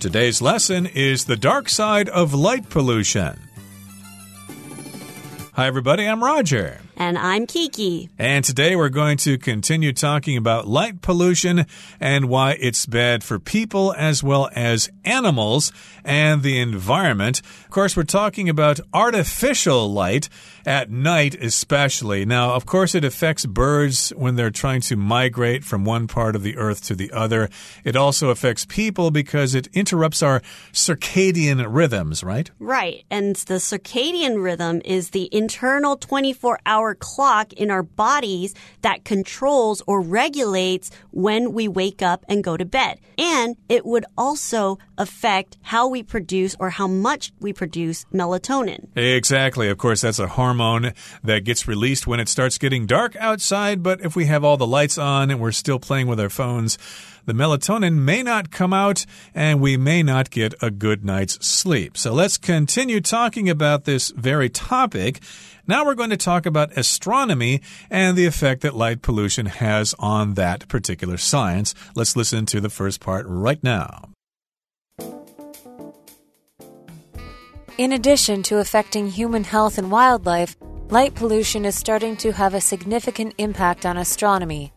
Today's lesson is the dark side of light pollution. Hi, everybody, I'm Roger. And I'm Kiki. And today we're going to continue talking about light pollution and why it's bad for people as well as animals and the environment. Of course, we're talking about artificial light at night, especially. Now, of course, it affects birds when they're trying to migrate from one part of the earth to the other. It also affects people because it interrupts our circadian rhythms, right? Right. And the circadian rhythm is the internal 24 hour clock in our bodies that controls or regulates when we wake up and go to bed. And it would also affect how we produce or how much we produce melatonin. Exactly. Of course, that's a hormone that gets released when it starts getting dark outside. But if we have all the lights on and we're still playing with our phones, the melatonin may not come out and we may not get a good night's sleep. So let's continue talking about this very topic. Now we're going to talk about astronomy and the effect that light pollution has on that particular science. Let's listen to the first part right now. In addition to affecting human health and wildlife, light pollution is starting to have a significant impact on astronomy.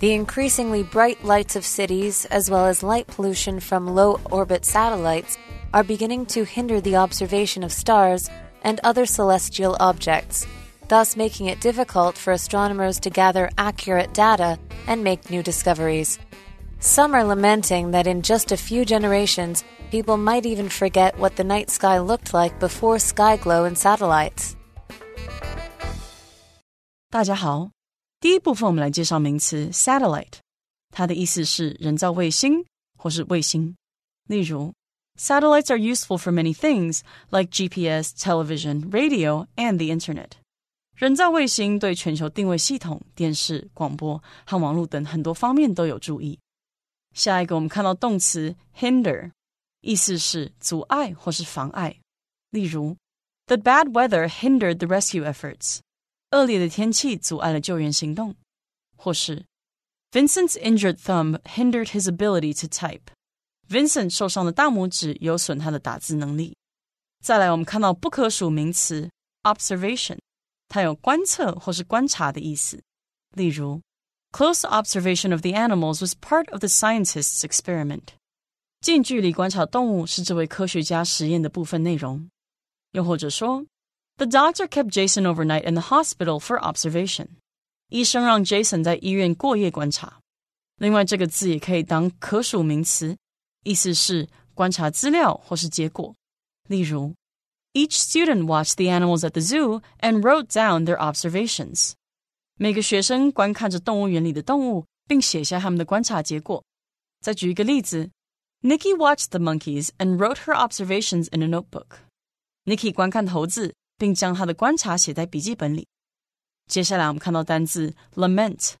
The increasingly bright lights of cities, as well as light pollution from low orbit satellites, are beginning to hinder the observation of stars and other celestial objects, thus making it difficult for astronomers to gather accurate data and make new discoveries. Some are lamenting that in just a few generations, people might even forget what the night sky looked like before sky glow and satellites. 大家好， 第一部分我们来介绍名词 satellite，它的意思是人造卫星或是卫星。例如，satellites are useful for many things like GPS, television, radio, and the internet。人造卫星对全球定位系统、电视、广播和网络等很多方面都有注意。下一个，我们看到动词 hinder，意思是阻碍或是妨碍。例如，The bad weather hindered the rescue efforts。 恶劣的天气阻碍了救援行动。或是，Vincent's injured thumb hindered his ability to type。Vincent 受伤的大拇指有损他的打字能力。再来，我们看到不可数名词 observation，它有观测或是观察的意思。例如。Close observation of the animals was part of the scientist's experiment. 近距离观察动物是这位科学家实验的部分内容。又或者说 ，The doctor kept Jason overnight in the hospital for observation. 医生让 Jason 在医院过夜观察。另外，这个字也可以当可数名词，意思是观察资料或是结果。例如，Each student watched the animals at the zoo and wrote down their observations. 每个学生观看着动物园里的动物，并写下他们的观察结果。再举一个例子：Nikki watched the monkeys and wrote her observations in a notebook. Nikki 观看猴子， 并将她的观察写在笔记本里。接下来我们看到单字 lament，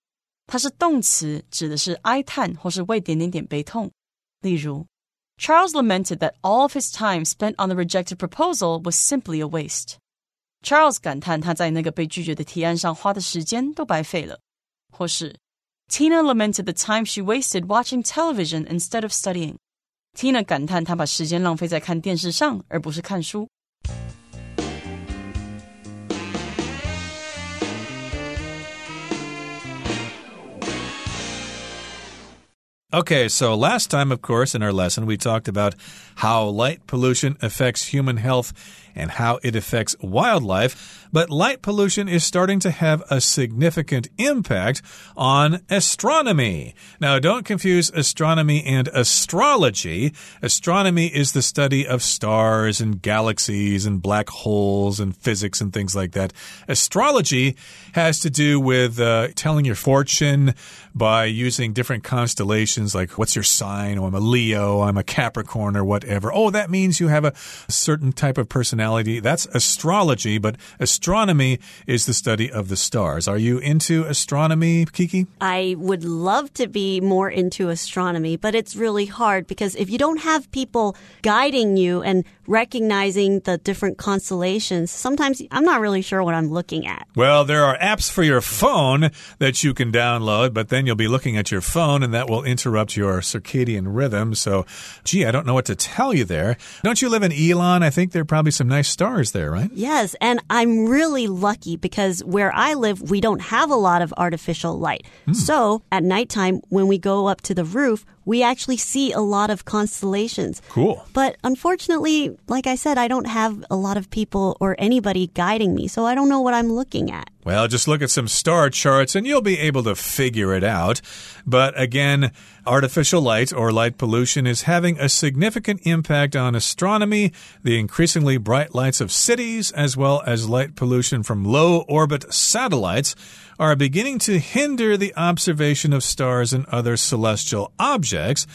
它是动词，指的是哀叹或是为点点点悲痛。例如，Charles lamented that all of his time spent on the rejected proposal was simply a waste. Charles 感叹他在那个被拒绝的提案上花的时间都白费了，或是 Tina lamented the time she wasted watching television instead of studying。Tina 感叹她把时间浪费在看电视上，而不是看书。 Okay, so last time, of course, in our lesson, we talked about how light pollution affects human health and how it affects wildlife. But light pollution is starting to have a significant impact on astronomy. Now, don't confuse astronomy and astrology. Astronomy is the study of stars and galaxies and black holes and physics and things like that. Astrology has to do with uh, telling your fortune by using different constellations, like what's your sign? Oh, I'm a Leo, I'm a Capricorn, or whatever. Oh, that means you have a certain type of personality. That's astrology, but astronomy is the study of the stars. Are you into astronomy, Kiki? I would love to be more into astronomy, but it's really hard because if you don't have people guiding you and recognizing the different constellations, sometimes I'm not really sure what I'm looking at. Well, there are apps for your phone that you can download, but then you'll be looking at your phone and that will interrupt interrupt your circadian rhythm. So, gee, I don't know what to tell you there. Don't you live in Yilan? I think there are probably some nice stars there, right? Yes, and I'm really lucky because where I live, we don't have a lot of artificial light. Hmm. So at nighttime, when we go up to the roof, we actually see a lot of constellations. Cool. But unfortunately, like I said, I don't have a lot of people or anybody guiding me, so I don't know what I'm looking at. Well, just look at some star charts and you'll be able to figure it out. But again, artificial light or light pollution is having a significant impact on astronomy, the increasingly bright lights of cities, as well as light pollution from low orbit satellites are beginning to hinder the observation of stars and other celestial objects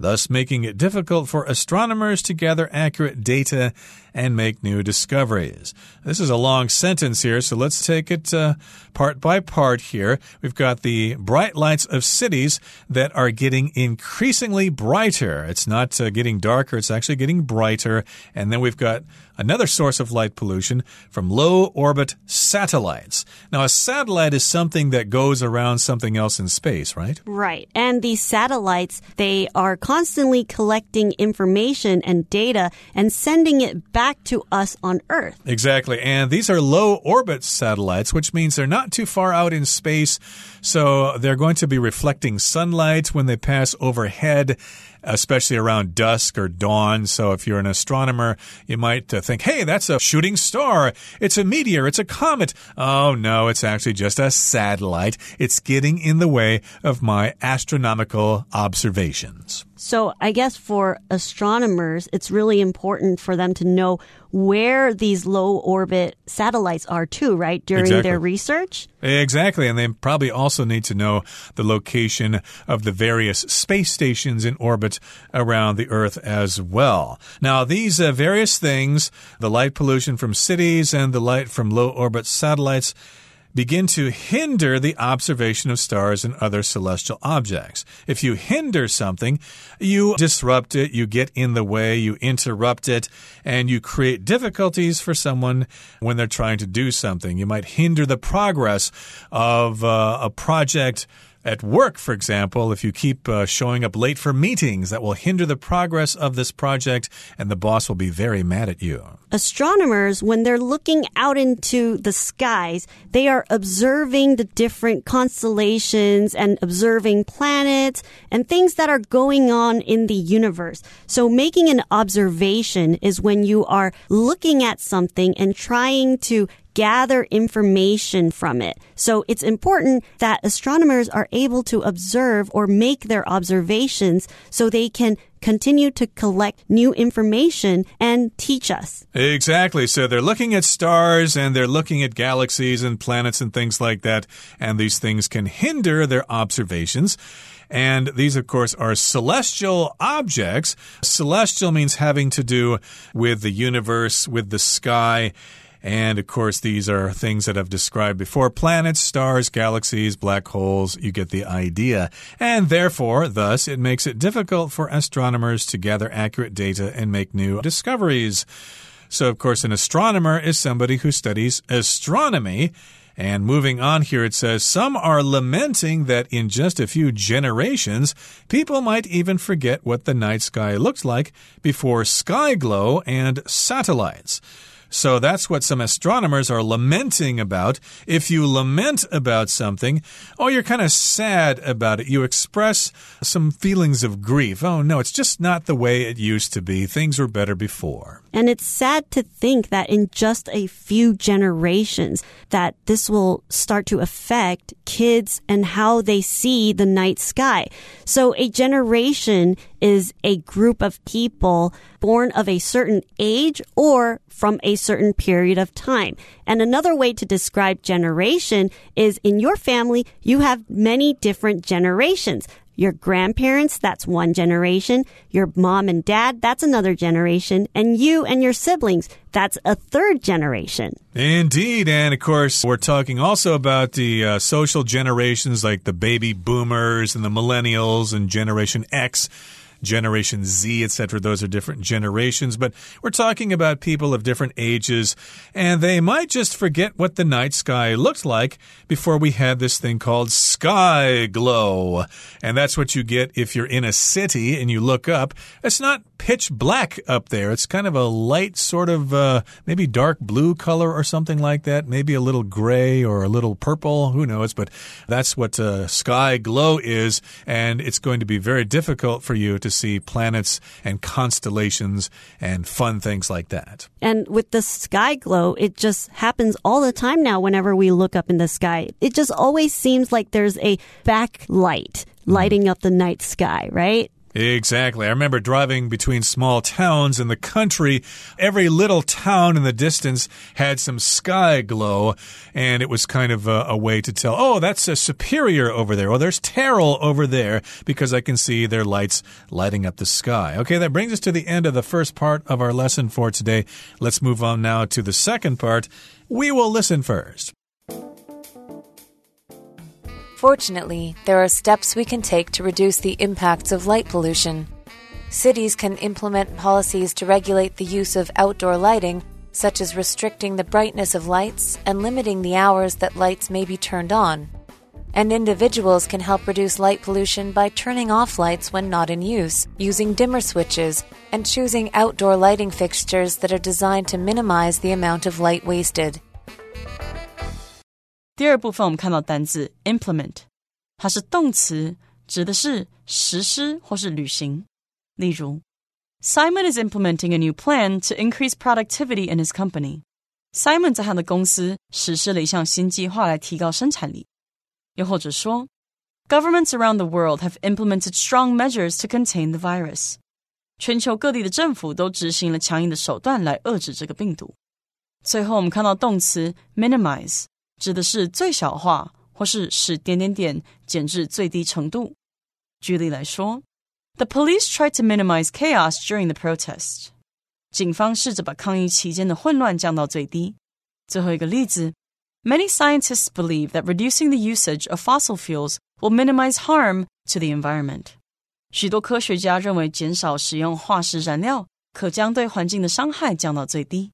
thus making it difficult for astronomers to gather accurate data and make new discoveries. This is a long sentence here, so let's take it uh, part by part here. We've got the bright lights of cities that are getting increasingly brighter. It's not uh, getting darker, it's actually getting brighter. And then we've got another source of light pollution from low orbit satellites. Now, a satellite is something that goes around something else in space, right? Right. And these satellites, they are constantly collecting information and data and sending it back to us on Earth. Exactly. And these are low orbit satellites, which means they're not too far out in space. So they're going to be reflecting sunlight when they pass overhead especially around dusk or dawn. So if you're an astronomer, you might uh, think, hey, that's a shooting star. It's a meteor. It's a comet. Oh, no, it's actually just a satellite. It's getting in the way of my astronomical observations. So I guess for astronomers, it's really important for them to know where these low orbit satellites are too, right? During Exactly. their research. Exactly. And they probably also need to know the location of the various space stations in orbit around the Earth as well. Now, these uh, various things, the light pollution from cities and the light from low orbit satellites, begin to hinder the observation of stars and other celestial objects. If you hinder something, you disrupt it, you get in the way, you interrupt it, and you create difficulties for someone when they're trying to do something. You might hinder the progress of uh, a project. At work, for example, if you keep uh, showing up late for meetings, that will hinder the progress of this project, and the boss will be very mad at you. Astronomers, when they're looking out into the skies, they are observing the different constellations and observing planets and things that are going on in the universe. So making an observation is when you are looking at something and trying to gather information from it. So it's important that astronomers are able to observe or make their observations so they can continue to collect new information and teach us. Exactly. So they're looking at stars and they're looking at galaxies and planets and things like that. And these things can hinder their observations. And these, of course, are celestial objects. Celestial means having to do with the universe, with the sky. And of course, these are things that I've described before planets, stars, galaxies, black holes. You get the idea. And therefore, thus, it makes it difficult for astronomers to gather accurate data and make new discoveries. So, of course, an astronomer is somebody who studies astronomy. And moving on here, it says some are lamenting that in just a few generations, people might even forget what the night sky looked like before sky glow and satellites. So that's what some astronomers are lamenting about. If you lament about something, oh, you're kind of sad about it. You express some feelings of grief. Oh, no, it's just not the way it used to be. Things were better before. And it's sad to think that in just a few generations that this will start to affect kids and how they see the night sky. So a generation is a group of people born of a certain age or from a certain period of time. And another way to describe generation is in your family, you have many different generations. Your grandparents, that's one generation. Your mom and dad, that's another generation. And you and your siblings, that's a third generation. Indeed. And of course, we're talking also about the uh, social generations like the baby boomers and the millennials and Generation X. Generation Z, etc. Those are different generations, but we're talking about people of different ages, and they might just forget what the night sky looked like before we had this thing called sky glow. And that's what you get if you're in a city and you look up. It's not pitch black up there. It's kind of a light sort of uh, maybe dark blue color or something like that. Maybe a little gray or a little purple. Who knows? But that's what uh, sky glow is. And it's going to be very difficult for you to see planets and constellations and fun things like that. And with the sky glow, it just happens all the time now whenever we look up in the sky. It just always seems like there's a backlight lighting up the night sky, right? Exactly. I remember driving between small towns in the country. Every little town in the distance had some sky glow, and it was kind of a, a way to tell, oh, that's a superior over there. Or there's Terrell over there, because I can see their lights lighting up the sky. Okay, that brings us to the end of the first part of our lesson for today. Let's move on now to the second part. We will listen first. Fortunately, there are steps we can take to reduce the impacts of light pollution. Cities can implement policies to regulate the use of outdoor lighting, such as restricting the brightness of lights and limiting the hours that lights may be turned on. And individuals can help reduce light pollution by turning off lights when not in use, using dimmer switches, and choosing outdoor lighting fixtures that are designed to minimize the amount of light wasted. 第二部分我们看到单字 implement，它是动词，指的是实施或是履行。例如，Simon is implementing a new plan to increase productivity in his company. Simon 在他的公司实施了一项新计划来提高生产力。又或者说，Governments around the world have implemented strong measures to contain the virus. 全球各地的政府都执行了强硬的手段来遏制这个病毒。最后，我们看到动词 minimize。 指的是最小化或是使点点点减至最低程度。举例来说，The police tried to minimize chaos during the protest。警方试着把抗议期间的混乱降到最低。最后一个例子，Many scientists believe that reducing the usage of fossil fuels will minimize harm to the environment。许多科学家认为，减少使用化石燃料可将对环境的伤害降到最低。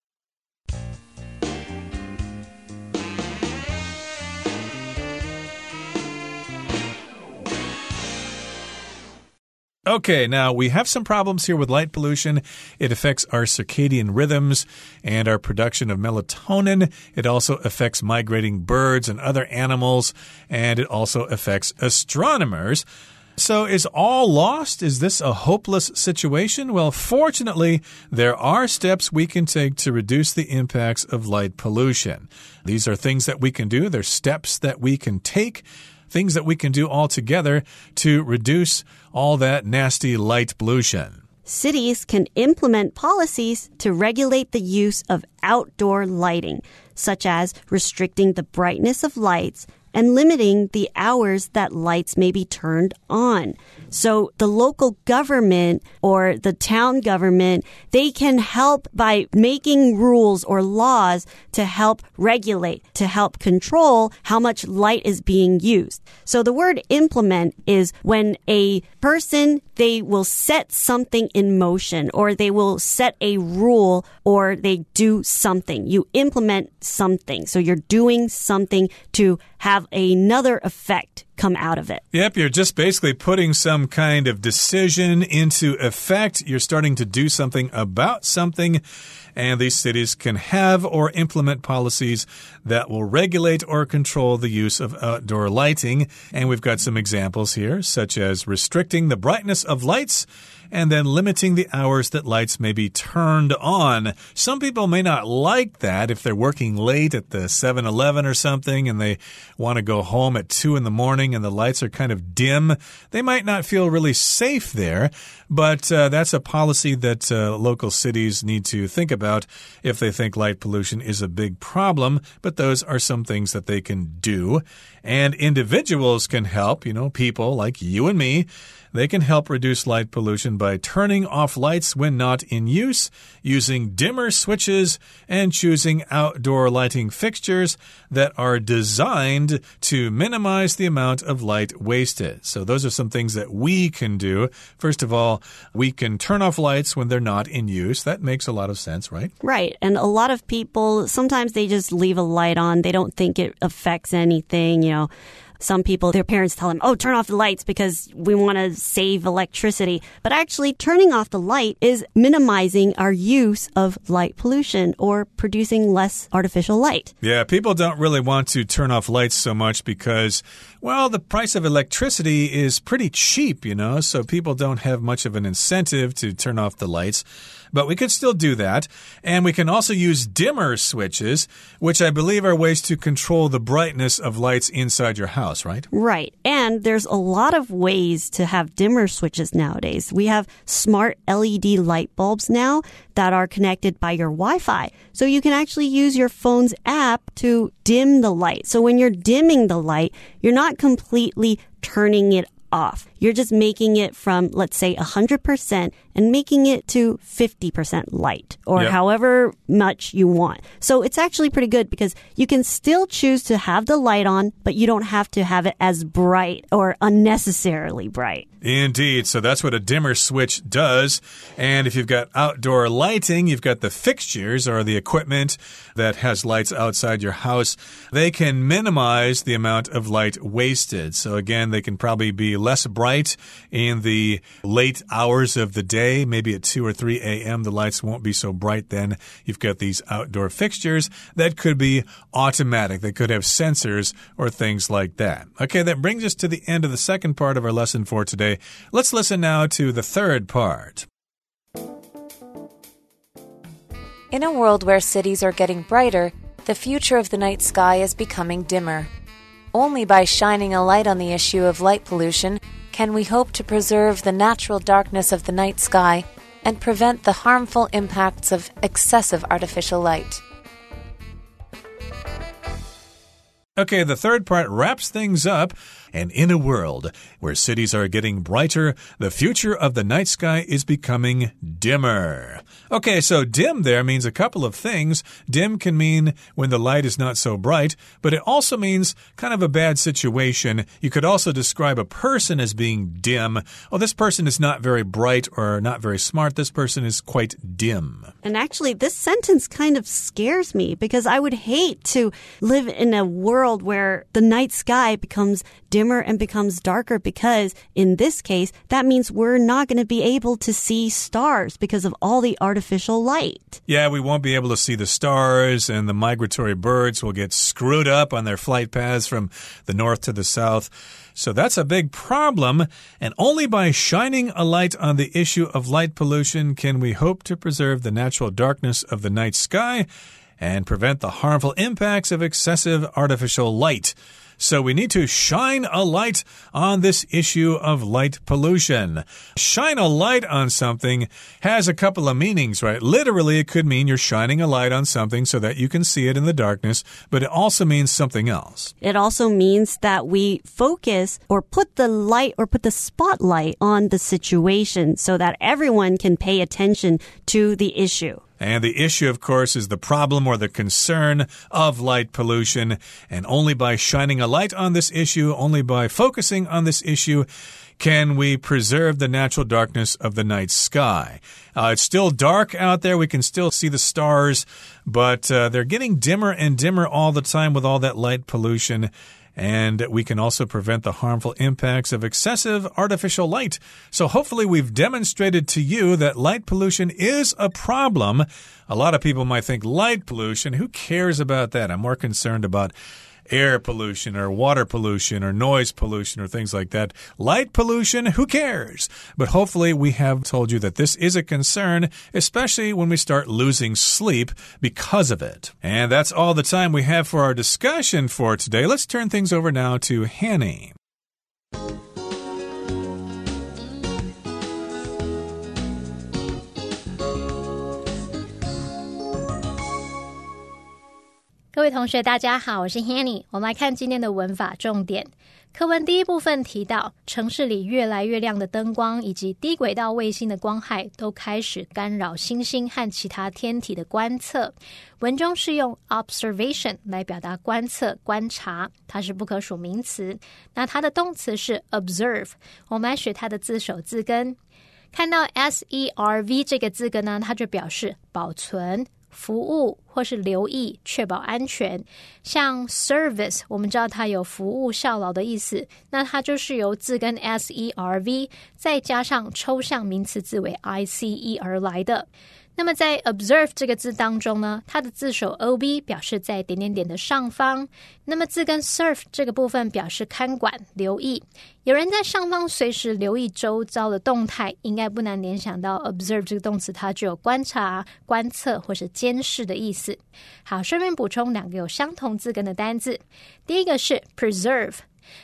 Okay, now we have some problems here with light pollution. It affects our circadian rhythms and our production of melatonin. It also affects migrating birds and other animals, and it also affects astronomers. So, is all lost? Is this a hopeless situation? Well, fortunately, there are steps we can take to reduce the impacts of light pollution. These are things that we can do, they're steps that we can take things that we can do all together to reduce all that nasty light pollution. Cities can implement policies to regulate the use of outdoor lighting, such as restricting the brightness of lights and limiting the hours that lights may be turned on. So the local government or the town government, they can help by making rules or laws to help regulate, to help control how much light is being used. So the word implement is when a person, they will set something in motion or they will set a rule or they do something. You implement something. So you're doing something to have another effect come out of it. Yep, you're just basically putting some kind of decision into effect. You're starting to do something about something. And these cities can have or implement policies that will regulate or control the use of outdoor lighting. And we've got some examples here, such as restricting the brightness of lights and then limiting the hours that lights may be turned on. Some people may not like that if they're working late at the 7 Eleven or something and they want to go home at 2 in the morning and the lights are kind of dim. They might not feel really safe there, but uh, that's a policy that uh, local cities need to think about if they think light pollution is a big problem. But those are some things that they can do. And individuals can help, you know, people like you and me They can help reduce light pollution by turning off lights when not in use, using dimmer switches, and choosing outdoor lighting fixtures that are designed to minimize the amount of light wasted. So, those are some things that we can do. First of all, we can turn off lights when they're not in use. That makes a lot of sense, right? Right. And a lot of people, sometimes they just leave a light on, they don't think it affects anything, you know. Some people, their parents tell them, oh, turn off the lights because we want to save electricity. But actually, turning off the light is minimizing our use of light pollution or producing less artificial light. Yeah, people don't really want to turn off lights so much because, well, the price of electricity is pretty cheap, you know, so people don't have much of an incentive to turn off the lights but we could still do that. And we can also use dimmer switches, which I believe are ways to control the brightness of lights inside your house, right? Right. And there's a lot of ways to have dimmer switches nowadays. We have smart LED light bulbs now that are connected by your Wi Fi. So you can actually use your phone's app to dim the light. So when you're dimming the light, you're not completely turning it off. You're just making it from, let's say, 100% and making it to 50% light or yep. however much you want. So it's actually pretty good because you can still choose to have the light on, but you don't have to have it as bright or unnecessarily bright. Indeed. So that's what a dimmer switch does. And if you've got outdoor lighting, you've got the fixtures or the equipment that has lights outside your house. They can minimize the amount of light wasted. So again, they can probably be less bright in the late hours of the day. Maybe at 2 or 3 a.m., the lights won't be so bright then. You've got these outdoor fixtures that could be automatic. They could have sensors or things like that. Okay, that brings us to the end of the second part of our lesson for today. Let's listen now to the third part. In a world where cities are getting brighter, the future of the night sky is becoming dimmer. Only by shining a light on the issue of light pollution can we hope to preserve the natural darkness of the night sky and prevent the harmful impacts of excessive artificial light. Okay, the third part wraps things up. And in a world where cities are getting brighter, the future of the night sky is becoming dimmer. Okay, so dim there means a couple of things. Dim can mean when the light is not so bright, but it also means kind of a bad situation. You could also describe a person as being dim. Oh, this person is not very bright or not very smart. This person is quite dim. And actually, this sentence kind of scares me because I would hate to live in a world where the night sky becomes dimmer and becomes darker because in this case, that means we're not going to be able to see stars because of all the artificial light. Yeah, we won't be able to see the stars and the migratory birds will get screwed up on their flight paths from the north to the south. So that's a big problem, and only by shining a light on the issue of light pollution can we hope to preserve the natural darkness of the night sky and prevent the harmful impacts of excessive artificial light. So we need to shine a light on this issue of light pollution. Shine a light on something has a couple of meanings, right? Literally, it could mean you're shining a light on something so that you can see it in the darkness, but it also means something else. It also means that we focus or put the light or put the spotlight on the situation so that everyone can pay attention to the issue. And the issue, of course, is the problem or the concern of light pollution. And only by shining a light on this issue, only by focusing on this issue, can we preserve the natural darkness of the night sky. Uh, it's still dark out there. We can still see the stars, but uh, they're getting dimmer and dimmer all the time with all that light pollution. And we can also prevent the harmful impacts of excessive artificial light. So hopefully we've demonstrated to you that light pollution is a problem. A lot of people might think light pollution, who cares about that? I'm more concerned about air pollution or water pollution or noise pollution or things like that. Light pollution, who cares? But hopefully, we have told you that this is a concern, especially when we start losing sleep because of it. And that's all the time we have for our discussion for today. Let's turn things over now to Hanny. 各位同学，大家好，我是 Hanny。我们来看今天的文法重点。课文第一部分提到，城市里越来越亮的灯光以及低轨道卫星的光害都开始干扰星星和其他天体的观测。文中是用 observation 来表达观测、观察，它是不可数名词。那它的动词是 observe。我们来学它的字首字根。看到 s e r v 这个字根呢，它就表示保存。服务或是留意，确保安全。像 service，我们知道它有服务效劳的意思，那它就是由字根 s e r v 再加上抽象名词字尾 i c e 而来的。那么在 observe 这个字当中呢，它的字首 o b 表示在点点点的上方。那么字根 serve 这个部分表示看管、留意。有人在上方随时留意周遭的动态，应该不难联想到 observe 这个动词，它具有观察、观测或是监视的意思。好，顺便补充两个有相同字根的单字。第一个是 preserve，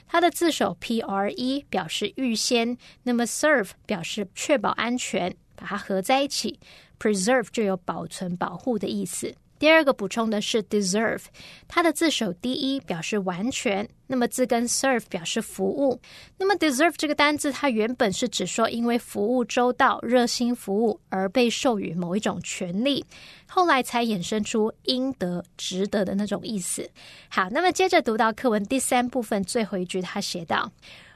它的字首 p r e 表示预先，那么 serve 表示确保安全，把它合在一起。Preserve 就有保存、保护的意思。第二个补充的是 deserve，它的字首 d 一表示完全，那么字根 serve 表示服务。那么 deserve 这个单字，它原本是指说因为服务周到、热心服务而被授予某一种权利，后来才衍生出应得、值得的那种意思。好，那么接着读到课文第三部分最后一句，他写道。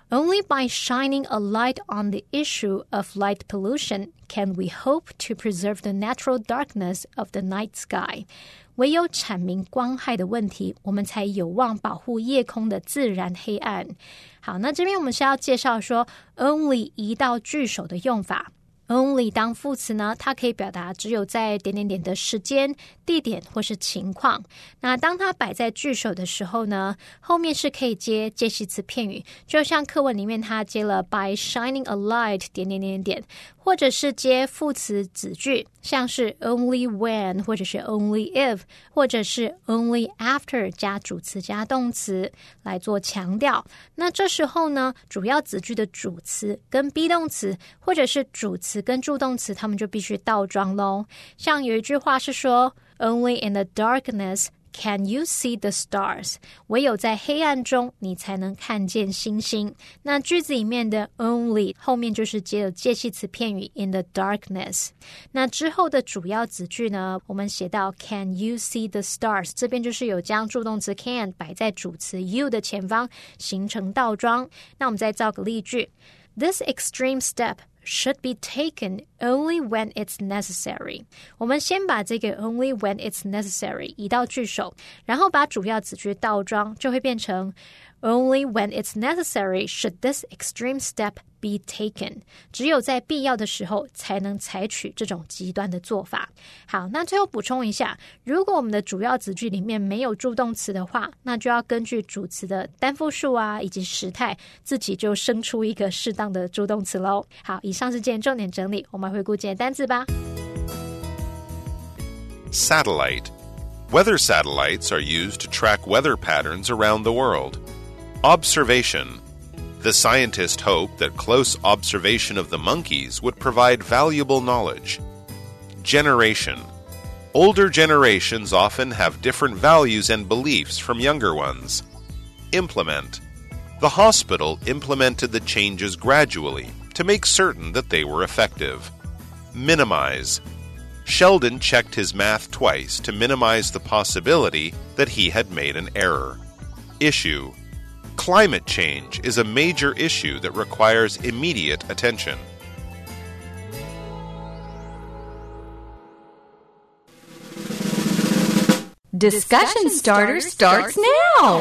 Only by shining a light on the issue of light pollution can we hope to preserve the natural darkness of the night sky. 唯有阐明光害的问题，我们才有望保护夜空的自然黑暗。好，那这边我们是要介绍说，only 移到句首的用法。Only 当副词呢，它可以表达只有在点点点的时间、地点或是情况。那当它摆在句首的时候呢，后面是可以接介系词片语，就像课文里面它接了 by shining a light 点点点点，或者是接副词子句，像是 only when 或者是 only if，或者是 only after 加主词加动词来做强调。那这时候呢，主要子句的主词跟 be 动词或者是主词。跟助动词，他们就必须倒装喽。像有一句话是说：“Only in the darkness can you see the stars。”唯有在黑暗中，你才能看见星星。那句子里面的 “only” 后面就是接了介系词片语 “in the darkness”。那之后的主要子句呢，我们写到 “Can you see the stars？” 这边就是有将助动词 “can” 摆在主词 “you” 的前方，形成倒装。那我们再造个例句：“This extreme step。” should be taken only when it's necessary。我们先把这个 only when it's necessary 移到句首，然后把主要子句倒装，就会变成 only when it's necessary should this extreme step be taken。只有在必要的时候才能采取这种极端的做法。好，那最后补充一下，如果我们的主要子句里面没有助动词的话，那就要根据主词的单复数啊以及时态，自己就生出一个适当的助动词喽。好，以上是今天重点整理，我们回顾今天单词吧。Satellite. Weather satellites are used to track weather patterns around the world. Observation the scientist hoped that close observation of the monkeys would provide valuable knowledge. Generation Older generations often have different values and beliefs from younger ones. Implement The hospital implemented the changes gradually to make certain that they were effective. Minimize Sheldon checked his math twice to minimize the possibility that he had made an error. Issue Climate change is a major issue that requires immediate attention. Discussion starter starts now.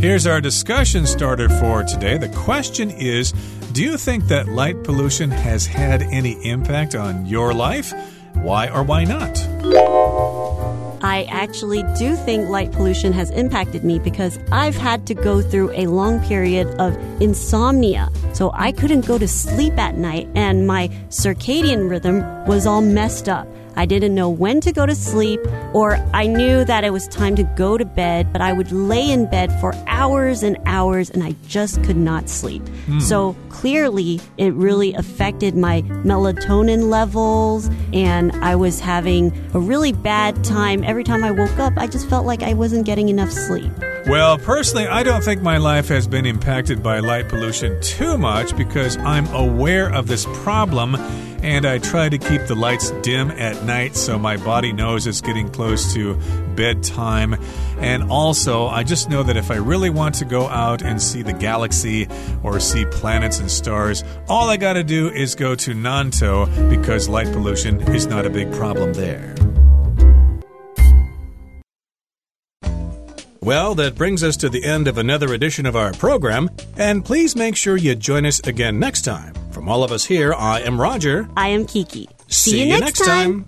Here's our discussion starter for today. The question is Do you think that light pollution has had any impact on your life? Why or why not? I actually do think light pollution has impacted me because I've had to go through a long period of insomnia. So I couldn't go to sleep at night and my circadian rhythm was all messed up. I didn't know when to go to sleep, or I knew that it was time to go to bed, but I would lay in bed for hours and hours and I just could not sleep. Mm. So clearly, it really affected my melatonin levels, and I was having a really bad time. Every time I woke up, I just felt like I wasn't getting enough sleep. Well, personally, I don't think my life has been impacted by light pollution too much because I'm aware of this problem and I try to keep the lights dim at night so my body knows it's getting close to bedtime. And also, I just know that if I really want to go out and see the galaxy or see planets and stars, all I gotta do is go to Nantou because light pollution is not a big problem there. Well, that brings us to the end of another edition of our program, and please make sure you join us again next time. All of us here, I am Roger. I am Kiki. See, you, next time.